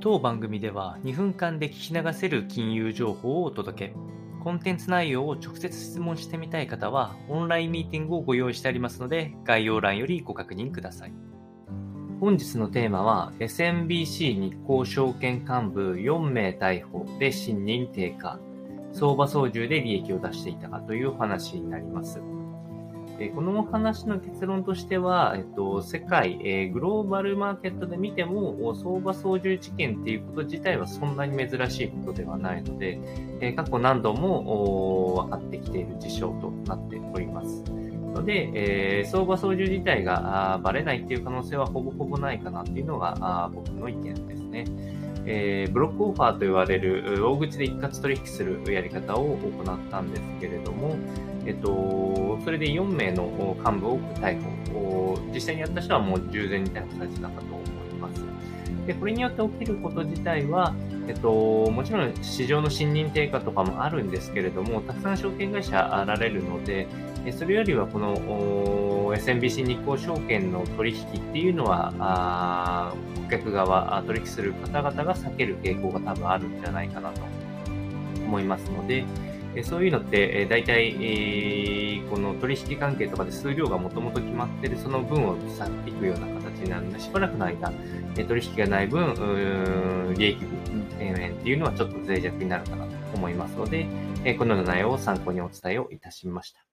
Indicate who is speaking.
Speaker 1: 当番組では2分間で聞き流せる金融情報をお届け。コンテンツ内容を直接質問してみたい方は、オンラインミーティングをご用意してありますので、概要欄よりご確認ください。本日のテーマは、SMBC 日興証券幹部4名逮捕で信任低下、相場操縦で利益を出していたかというお話になります。えこのお話の結論としては、えっと、世界、えー、グローバルマーケットで見ても、相場操縦事件っていうこと自体はそんなに珍しいことではないので、えー、過去何度も分かってきている事象となっております。ので、えー、相場操縦自体がばれないっていう可能性はほぼほぼないかなっていうのがあ僕の意見ですね。えー、ブロックオファーと言われる大口で一括取引するやり方を行ったんですけれども、えっと、それで4名の幹部を逮捕。実際にやった人はもう従前に逮捕されてたかと思います。ます。で、これによって起きること自体は、えっと、もちろん市場の信任低下とかもあるんですけれども、たくさん証券会社あられるので、それよりはこの SMBC 日興証券の取引っていうのは、顧客側、取引する方々が避ける傾向が多分あるんじゃないかなと思いますので、そういうのって、大体、この取引関係とかで数量がもともと決まってるその分を去っていくような形になるので、しばらくの間、取引がない分、利益分円っていうのはちょっと脆弱になるかなと思いますので、このような内容を参考にお伝えをいたしました。